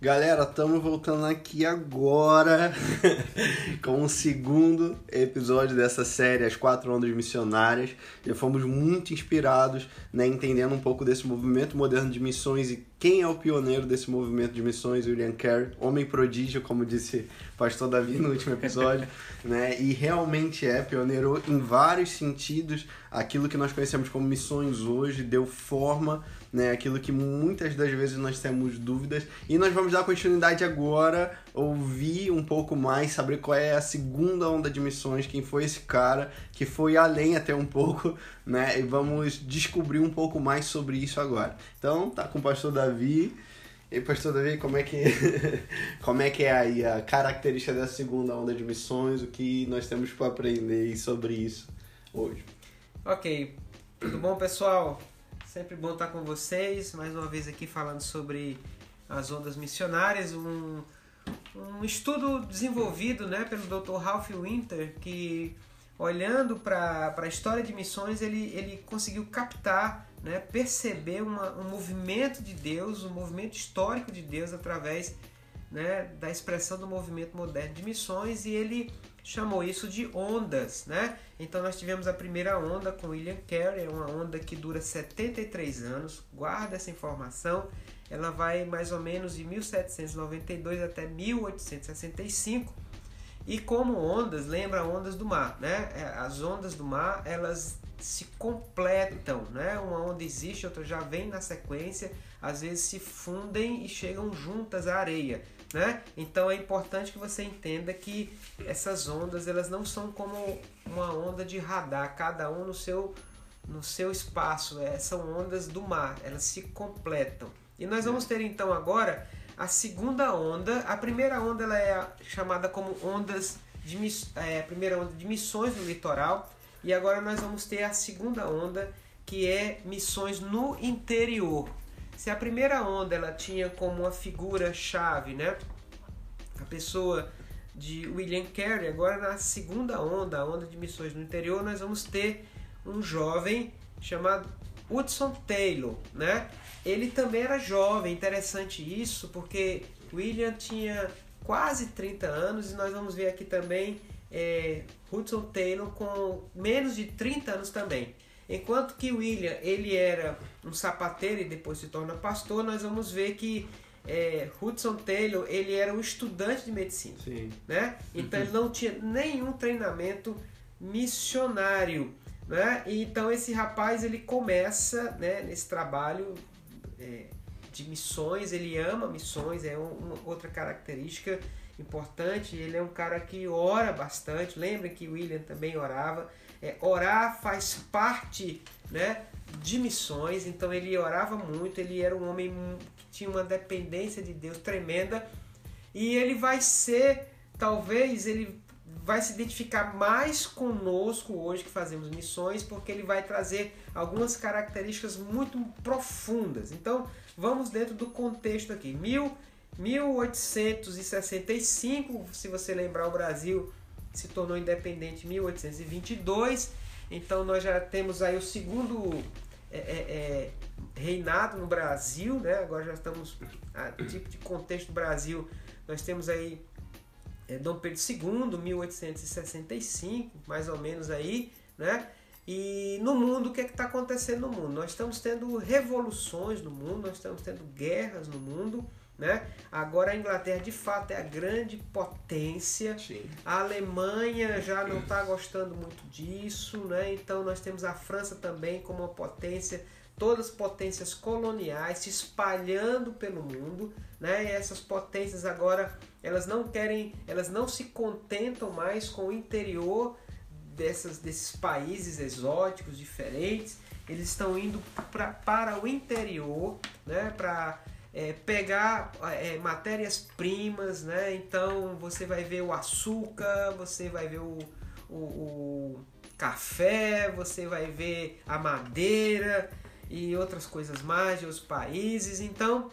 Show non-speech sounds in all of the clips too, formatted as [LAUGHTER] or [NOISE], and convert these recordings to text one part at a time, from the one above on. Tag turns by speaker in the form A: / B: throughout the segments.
A: Galera, estamos voltando aqui agora [LAUGHS] com o segundo episódio dessa série, As Quatro Ondas Missionárias. Já fomos muito inspirados, né, entendendo um pouco desse movimento moderno de missões e quem é o pioneiro desse movimento de missões, William Carey, homem prodígio, como disse o pastor Davi no último episódio, [LAUGHS] né? E realmente é pioneiro em vários sentidos. Aquilo que nós conhecemos como missões hoje deu forma né? Aquilo que muitas das vezes nós temos dúvidas. E nós vamos dar continuidade agora, ouvir um pouco mais, saber qual é a segunda onda de missões, quem foi esse cara, que foi além até um pouco, [LAUGHS] né? E vamos descobrir um pouco mais sobre isso agora. Então, tá com o pastor Davi. E pastor Davi, como é que [LAUGHS] como é que é aí a característica da segunda onda de missões, o que nós temos para aprender sobre isso hoje?
B: OK. Tudo bom, pessoal? Sempre bom estar com vocês, mais uma vez aqui falando sobre as ondas missionárias, um, um estudo desenvolvido né, pelo Dr. Ralph Winter, que olhando para a história de missões, ele, ele conseguiu captar, né, perceber uma, um movimento de Deus, um movimento histórico de Deus através né, da expressão do movimento moderno de missões e ele chamou isso de ondas, né? Então nós tivemos a primeira onda com William Carey, é uma onda que dura 73 anos. Guarda essa informação. Ela vai mais ou menos de 1792 até 1865. E como ondas, lembra ondas do mar, né? É, as ondas do mar, elas se completam, né? Uma onda existe, outra já vem na sequência, às vezes se fundem e chegam juntas à areia. Né? Então é importante que você entenda que essas ondas elas não são como uma onda de radar, cada um no seu, no seu espaço. É, são ondas do mar, elas se completam. E nós vamos ter então agora a segunda onda. A primeira onda ela é chamada como ondas de é, primeira onda de missões no litoral. E agora nós vamos ter a segunda onda que é missões no interior. Se a primeira onda ela tinha como uma figura chave, né, a pessoa de William Carey, agora na segunda onda, a onda de missões no interior, nós vamos ter um jovem chamado Hudson Taylor, né? Ele também era jovem, interessante isso, porque William tinha quase 30 anos e nós vamos ver aqui também é, Hudson Taylor com menos de 30 anos também. Enquanto que William ele era um sapateiro e depois se torna pastor, nós vamos ver que é, Hudson Taylor ele era um estudante de medicina,
A: Sim.
B: né? Então uhum. ele não tinha nenhum treinamento missionário, né? E, então esse rapaz ele começa, né, nesse trabalho é, de missões, ele ama missões, é uma outra característica importante. Ele é um cara que ora bastante. Lembra que William também orava. É, orar faz parte né, de missões, então ele orava muito, ele era um homem que tinha uma dependência de Deus tremenda e ele vai ser, talvez ele vai se identificar mais conosco hoje que fazemos missões, porque ele vai trazer algumas características muito profundas. Então, vamos dentro do contexto aqui. Mil, 1865, se você lembrar, o Brasil se tornou independente em 1822. Então nós já temos aí o segundo é, é, é, reinado no Brasil, né? Agora já estamos a tipo de contexto Brasil. Nós temos aí é, Dom Pedro II, 1865, mais ou menos aí, né? E no mundo, o que é está acontecendo no mundo? Nós estamos tendo revoluções no mundo, nós estamos tendo guerras no mundo, né? Agora a Inglaterra de fato é a grande potência.
A: Sim.
B: A Alemanha já não está gostando muito disso, né? Então nós temos a França também como uma potência, todas as potências coloniais se espalhando pelo mundo, né? E essas potências agora elas não querem, elas não se contentam mais com o interior dessas, desses países exóticos diferentes. Eles estão indo pra, para o interior, né? Para é, pegar é, matérias-primas, né? Então você vai ver o açúcar, você vai ver o, o, o, café, você vai ver a madeira e outras coisas mais de outros países. Então,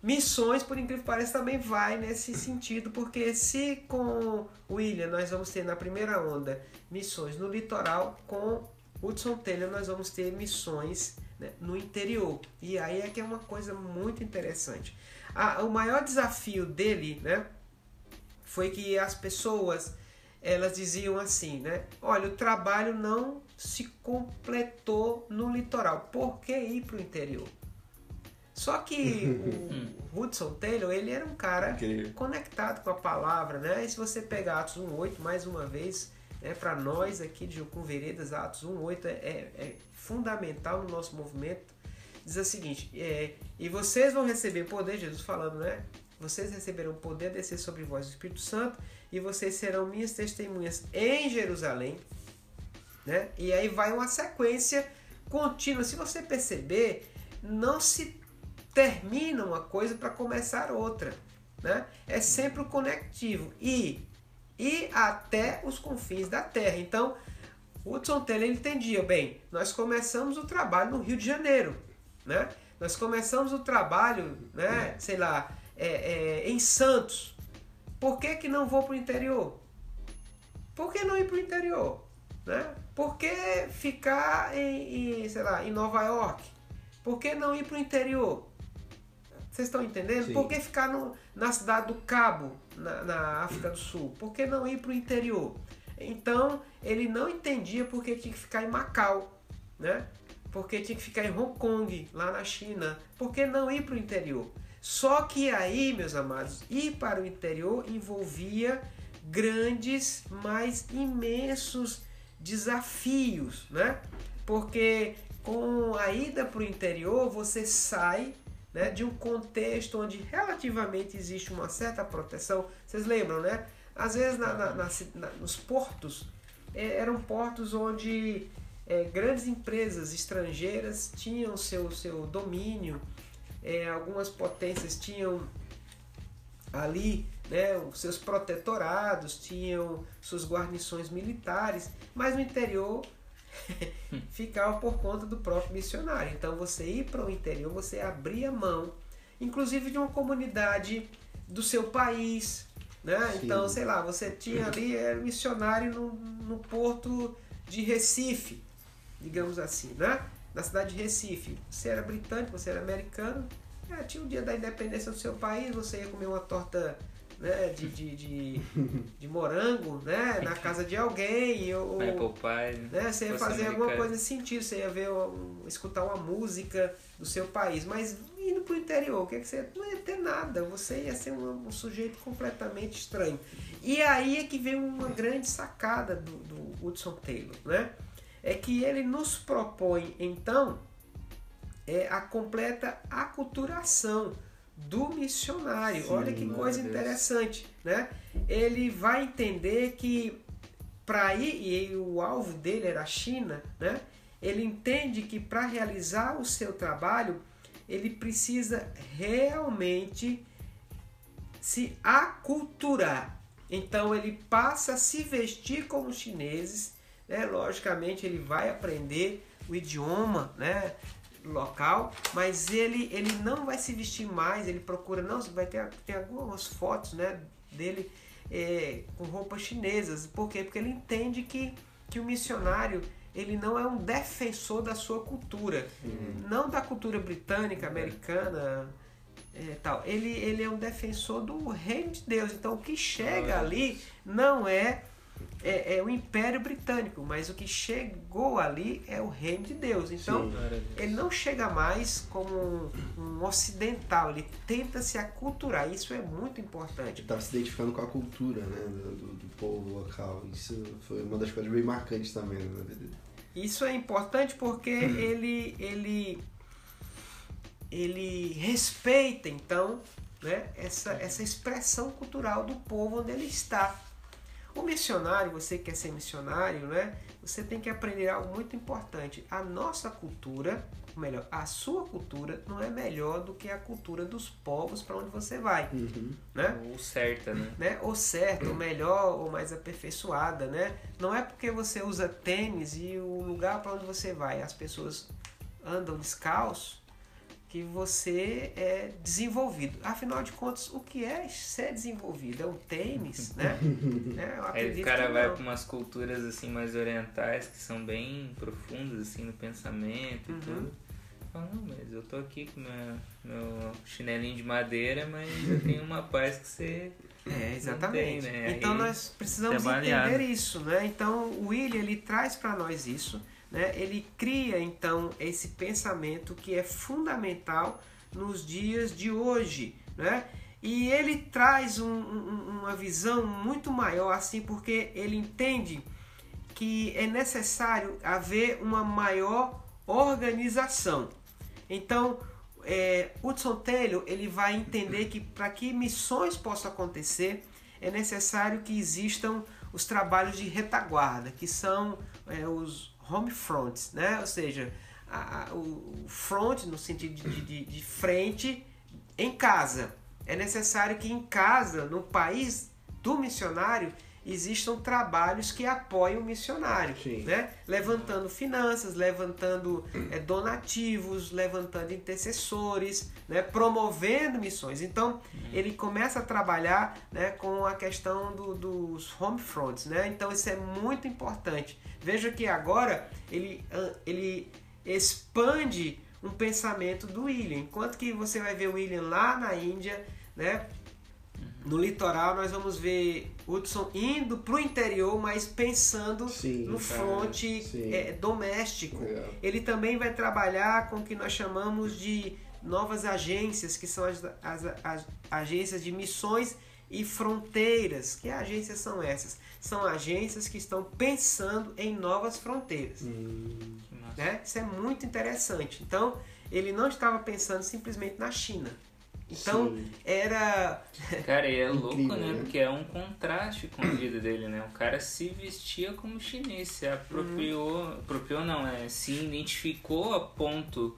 B: missões, por incrível que pareça, também vai nesse sentido, porque se com William nós vamos ter na primeira onda missões no litoral, com Hudson Taylor nós vamos ter missões né, no interior. E aí é que é uma coisa muito interessante. Ah, o maior desafio dele, né, foi que as pessoas elas diziam assim, né? Olha, o trabalho não se completou no litoral. Por que ir para o interior? Só que [LAUGHS] o Hudson Taylor, ele era um cara conectado com a palavra, né? E se você pegar Atos 1.8, mais uma vez, né, para nós aqui de Jucum Veredas, Atos 1.8 é, é, é, fundamental no nosso movimento. Diz o seguinte, é, e vocês vão receber poder, Jesus falando, né? Vocês receberão poder descer sobre vós o Espírito Santo e vocês serão minhas testemunhas em Jerusalém, né? E aí vai uma sequência contínua. Se você perceber, não se termina uma coisa para começar outra. Né? É sempre o conectivo. E, e até os confins da Terra. Então, Hudson Taylor entendia, bem, nós começamos o trabalho no Rio de Janeiro. Né? Nós começamos o trabalho, né, sei lá, é, é, em Santos. Por que, que não vou para o interior? Por que não ir para o interior? Né? Por que ficar em, em, sei lá, em Nova York? Por que não ir para o interior? Vocês estão entendendo? Sim. Por que ficar no, na cidade do Cabo, na, na África do Sul? Por que não ir para o interior? Então, ele não entendia por que tinha que ficar em Macau, né? Porque tinha que ficar em Hong Kong, lá na China. Por que não ir para o interior? Só que aí, meus amados, ir para o interior envolvia grandes, mas imensos desafios, né? Porque com a ida para o interior, você sai né, de um contexto onde relativamente existe uma certa proteção. Vocês lembram, né? Às vezes na, na, na, nos portos é, eram portos onde é, grandes empresas estrangeiras tinham seu, seu domínio, é, algumas potências tinham ali né, os seus protetorados, tinham suas guarnições militares, mas no interior [LAUGHS] ficava por conta do próprio missionário. Então você ir para o interior, você abria mão, inclusive de uma comunidade do seu país. Né? Então, sei lá, você tinha ali, era missionário no, no porto de Recife, digamos assim, né? na cidade de Recife. Você era britânico, você era americano, é, tinha o dia da independência do seu país, você ia comer uma torta né, de, de, de, de, morango, né, na casa de alguém, ou,
C: Apple Pie,
B: né, você ia fazer alguma coisa nesse sentido, você ia ver, um, escutar uma música do seu país, mas indo para o interior, o que, é que você não ia ter nada, você ia ser um, um, sujeito completamente estranho. E aí é que vem uma grande sacada do, do Hudson Taylor, né, é que ele nos propõe então é, a completa aculturação do missionário. Sim, Olha que coisa Deus. interessante, né? Ele vai entender que para ir e o alvo dele era a China, né? Ele entende que para realizar o seu trabalho ele precisa realmente se aculturar. Então ele passa a se vestir como chineses, né? Logicamente ele vai aprender o idioma, né? Local, mas ele, ele não vai se vestir mais, ele procura, não, vai ter, tem algumas fotos né, dele é, com roupas chinesas. Por quê? Porque ele entende que, que o missionário ele não é um defensor da sua cultura, não da cultura britânica, americana, é, tal. Ele, ele é um defensor do reino de Deus. Então o que chega ali não é é, é, o Império Britânico, mas o que chegou ali é o Reino de Deus. Então, Sim, ele não chega mais como um, um, ocidental, ele tenta se aculturar. Isso é muito importante.
A: Estava se identificando com a cultura né, do, do, povo local. Isso foi uma das coisas bem marcantes também na vida dele.
B: Isso é importante porque ele, ele, ele respeita, então, né, essa, essa expressão cultural do povo onde ele está. O missionário, você que quer ser missionário, né? Você tem que aprender algo muito importante. A nossa cultura, ou melhor, a sua cultura não é melhor do que a cultura dos povos para onde você vai, uhum. né?
C: Ou certa, né?
B: né? Ou certa, ou melhor, ou mais aperfeiçoada, né? Não é porque você usa tênis e o lugar para onde você vai, as pessoas andam descalço, que você é desenvolvido. Afinal de contas, o que é ser desenvolvido? É um tênis, né? [LAUGHS]
C: é, Aí o cara vai para umas culturas assim mais orientais que são bem profundas assim no pensamento e uhum. tudo. fala, não, mas eu tô aqui com meu, meu chinelinho de madeira, mas eu tenho uma paz que você.
B: É, exatamente.
C: Tem, né?
B: Então nós precisamos entender isso, né? Então o William ele traz para nós isso, né? Ele cria então esse pensamento que é fundamental nos dias de hoje, né? E ele traz um, um, uma visão muito maior, assim, porque ele entende que é necessário haver uma maior organização. Então, é, Hudson Taylor ele vai entender que para que missões possam acontecer é necessário que existam os trabalhos de retaguarda, que são é, os home fronts, né? ou seja, a, a, o front no sentido de, de, de frente em casa. É necessário que em casa, no país do missionário, existam trabalhos que apoiem o missionário, Sim. né? levantando finanças, levantando é, donativos, levantando intercessores, né? promovendo missões. Então ele começa a trabalhar né, com a questão do, dos home fronts, né? então isso é muito importante. Veja que agora ele, ele expande um pensamento do William, enquanto que você vai ver o William lá na Índia, né? No litoral nós vamos ver Hudson indo para o interior, mas pensando sim, no fronte é, doméstico. É. Ele também vai trabalhar com o que nós chamamos de novas agências, que são as, as, as agências de missões e fronteiras. Que agências são essas? São agências que estão pensando em novas fronteiras. Hum, né? Isso é muito interessante. Então, ele não estava pensando simplesmente na China. Então Sim. era. [LAUGHS]
C: Cara, e é louco, né? né? Porque é um contraste com a vida dele, né? O cara se vestia como chinês, se apropriou. Hum. Apropriou não, é Se identificou a ponto,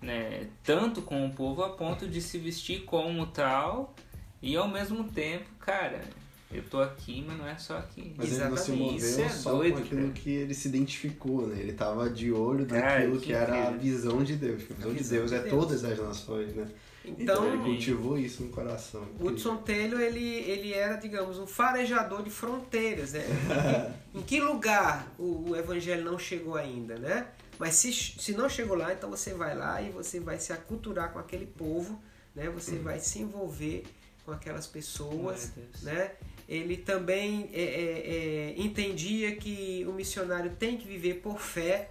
C: né? Tanto com o povo a ponto de se vestir como tal. E ao mesmo tempo, cara, eu tô aqui, mas não é só aqui.
A: Mas Exatamente. ele não se moveu é só doido, com aquilo cara. que ele se identificou, né? Ele tava de olho naquilo que, que era a visão de Deus. A visão, a visão de Deus de é Deus. todas as nações, né? Então, então, ele cultivou isso no coração.
B: Hudson Taylor ele, ele era, digamos, um farejador de fronteiras, né? [LAUGHS] em, que lugar o, o, evangelho não chegou ainda, né? Mas se, se não chegou lá, então você vai lá e você vai se aculturar com aquele povo, né? Você uhum. vai se envolver com aquelas pessoas, né? Ele também é, é, é, entendia que o missionário tem que viver por fé,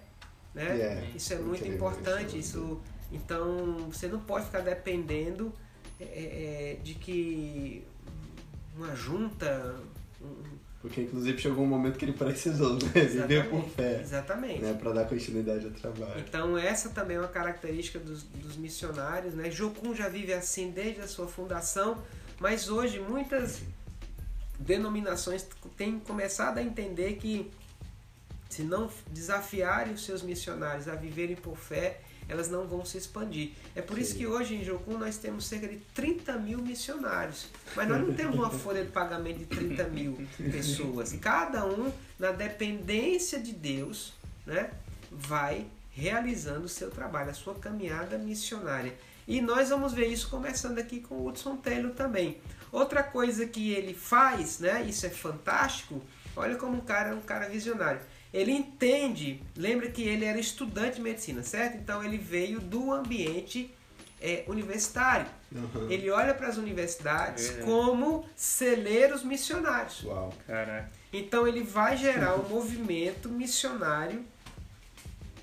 B: né? Yeah, isso é muito importante. Isso então você não pode ficar dependendo é, é, é, de que uma junta. Um...
A: Porque inclusive chegou um momento que ele precisou, né? Viver por fé.
B: Exatamente.
A: Né? Para dar continuidade ao trabalho.
B: Então essa também é uma característica dos, dos missionários. Né? Jocum já vive assim desde a sua fundação, mas hoje muitas denominações têm começado a entender que se não desafiarem os seus missionários a viverem por fé, elas não vão se expandir. É por Sim. isso que hoje em Jocum nós temos cerca de 30 mil missionários. Mas nós não temos uma folha de pagamento de 30 mil [LAUGHS] pessoas. Cada um, na dependência de Deus, né, vai realizando o seu trabalho, a sua caminhada missionária. E nós vamos ver isso começando aqui com o Hudson Taylor também. Outra coisa que ele faz, né, isso é fantástico, olha como um cara é um cara visionário ele entende, lembra que ele era estudante de medicina, certo? Então ele veio do ambiente é, universitário. Uhum. Ele olha para as universidades é. como celeiros missionários.
A: Uau, caraca.
B: Então ele vai gerar [LAUGHS] um movimento missionário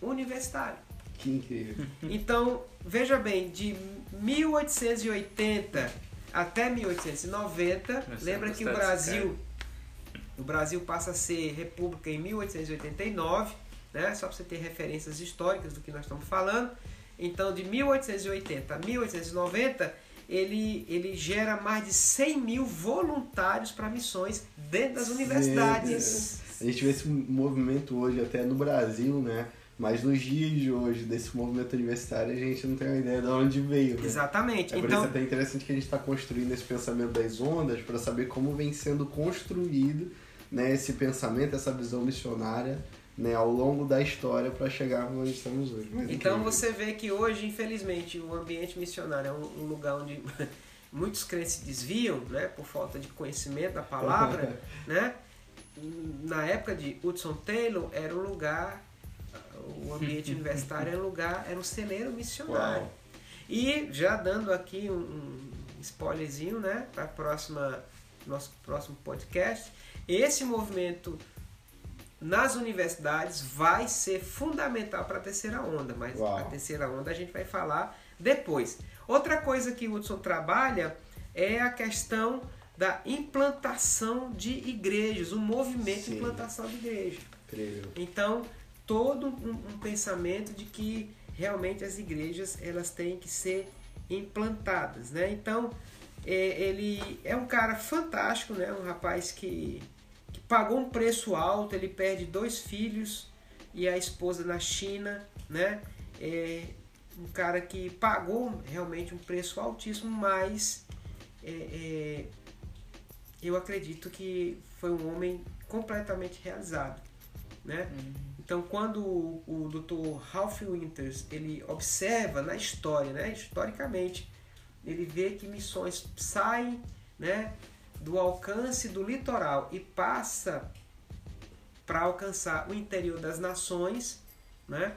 B: universitário.
A: Que incrível.
B: Então, veja bem, de 1880 até 1890, lembra que o Brasil o Brasil passa a ser república em 1889, né? só para você ter referências históricas do que nós estamos falando. Então, de 1880 a 1890, ele, ele gera mais de 100 mil voluntários para missões dentro das universidades.
A: A gente vê esse movimento hoje até no Brasil, né? Mas nos dias de hoje, desse movimento universitário, a gente não tem uma ideia de onde veio. Né?
B: Exatamente.
A: É por então... isso até interessante que a gente está construindo esse pensamento das ondas para saber como vem sendo construído né, esse pensamento, essa visão missionária né, ao longo da história para chegar onde estamos hoje.
B: Mas então incrível. você vê que hoje, infelizmente, o ambiente missionário é um, lugar onde [LAUGHS] muitos crentes se desviam né, por falta de conhecimento da palavra. [LAUGHS] né? Na época de Hudson Taylor, era um lugar o ambiente [LAUGHS] universitário era um lugar, era um celeiro missionário. Uau. E já dando aqui um, um spoilerzinho, né, para próxima nosso próximo podcast, esse movimento nas universidades vai ser fundamental para a terceira onda, mas Uau. a terceira onda a gente vai falar depois. Outra coisa que o Hudson trabalha é a questão da implantação de igrejas, o movimento Sim. de implantação de igreja. Incrível. Então, todo um, um, pensamento de que realmente as igrejas elas têm que ser implantadas, né? Então, é, ele é um cara fantástico, né? Um rapaz que, que pagou um preço alto, ele perde dois filhos e a esposa na China, né? É um cara que pagou realmente um preço altíssimo, mas é, é, eu acredito que foi um homem completamente realizado, né? Uhum. Então, quando o, Dr. Ralph Winters ele observa na história, né, historicamente, ele vê que missões saem, né, do alcance do litoral e passa para alcançar o interior das nações, né?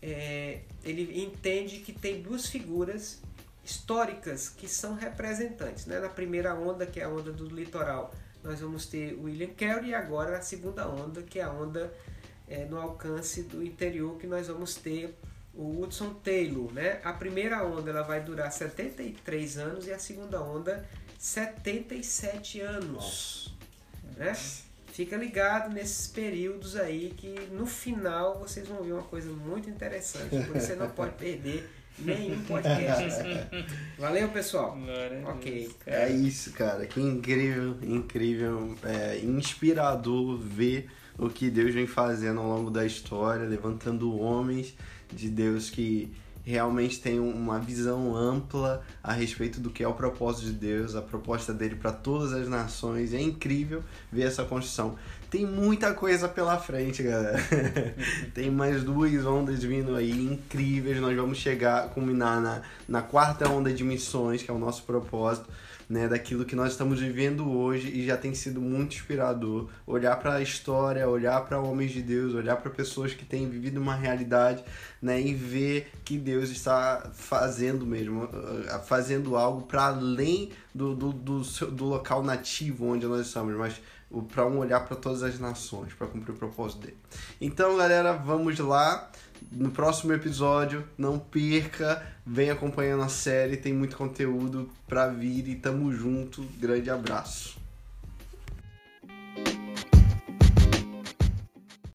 B: É, ele entende que tem duas figuras históricas que são representantes. Né? Na primeira onda, que é a onda do litoral, nós vamos ter William Carey e agora a segunda onda, que é a onda é, no alcance do interior, que nós vamos ter o Hudson Taylor. Né? A primeira onda ela vai durar 73 anos e a segunda onda 77 anos. Né? Fica ligado nesses períodos aí que no final vocês vão ver uma coisa muito interessante, por isso você não pode perder nenhum podcast. [LAUGHS] Valeu, pessoal. Glória ok.
A: é isso, cara. Que incrível, incrível, é, inspirador ver o que Deus vem fazendo ao longo da história, levantando homens de Deus que realmente tem uma visão ampla a respeito do que é o propósito de Deus, a proposta dele para todas as nações. É incrível ver essa construção. Tem muita coisa pela frente, galera. [LAUGHS] tem mais duas ondas vindo aí incríveis. Nós vamos chegar, culminar na, na quarta onda de missões, que é o nosso propósito né, daquilo que nós estamos vivendo hoje e já tem sido muito inspirador. Olhar para a história, olhar para homens de Deus, olhar para pessoas que têm vivido uma realidade né, e ver que Deus está fazendo mesmo, uh, fazendo algo para além do, do, do, do local nativo onde nós estamos, mas para um olhar para todas as nações, para cumprir o propósito dele. Então, galera, vamos lá no próximo episódio. Não perca, vem acompanhando a série, tem muito conteúdo pra vir e tamo junto. Grande abraço.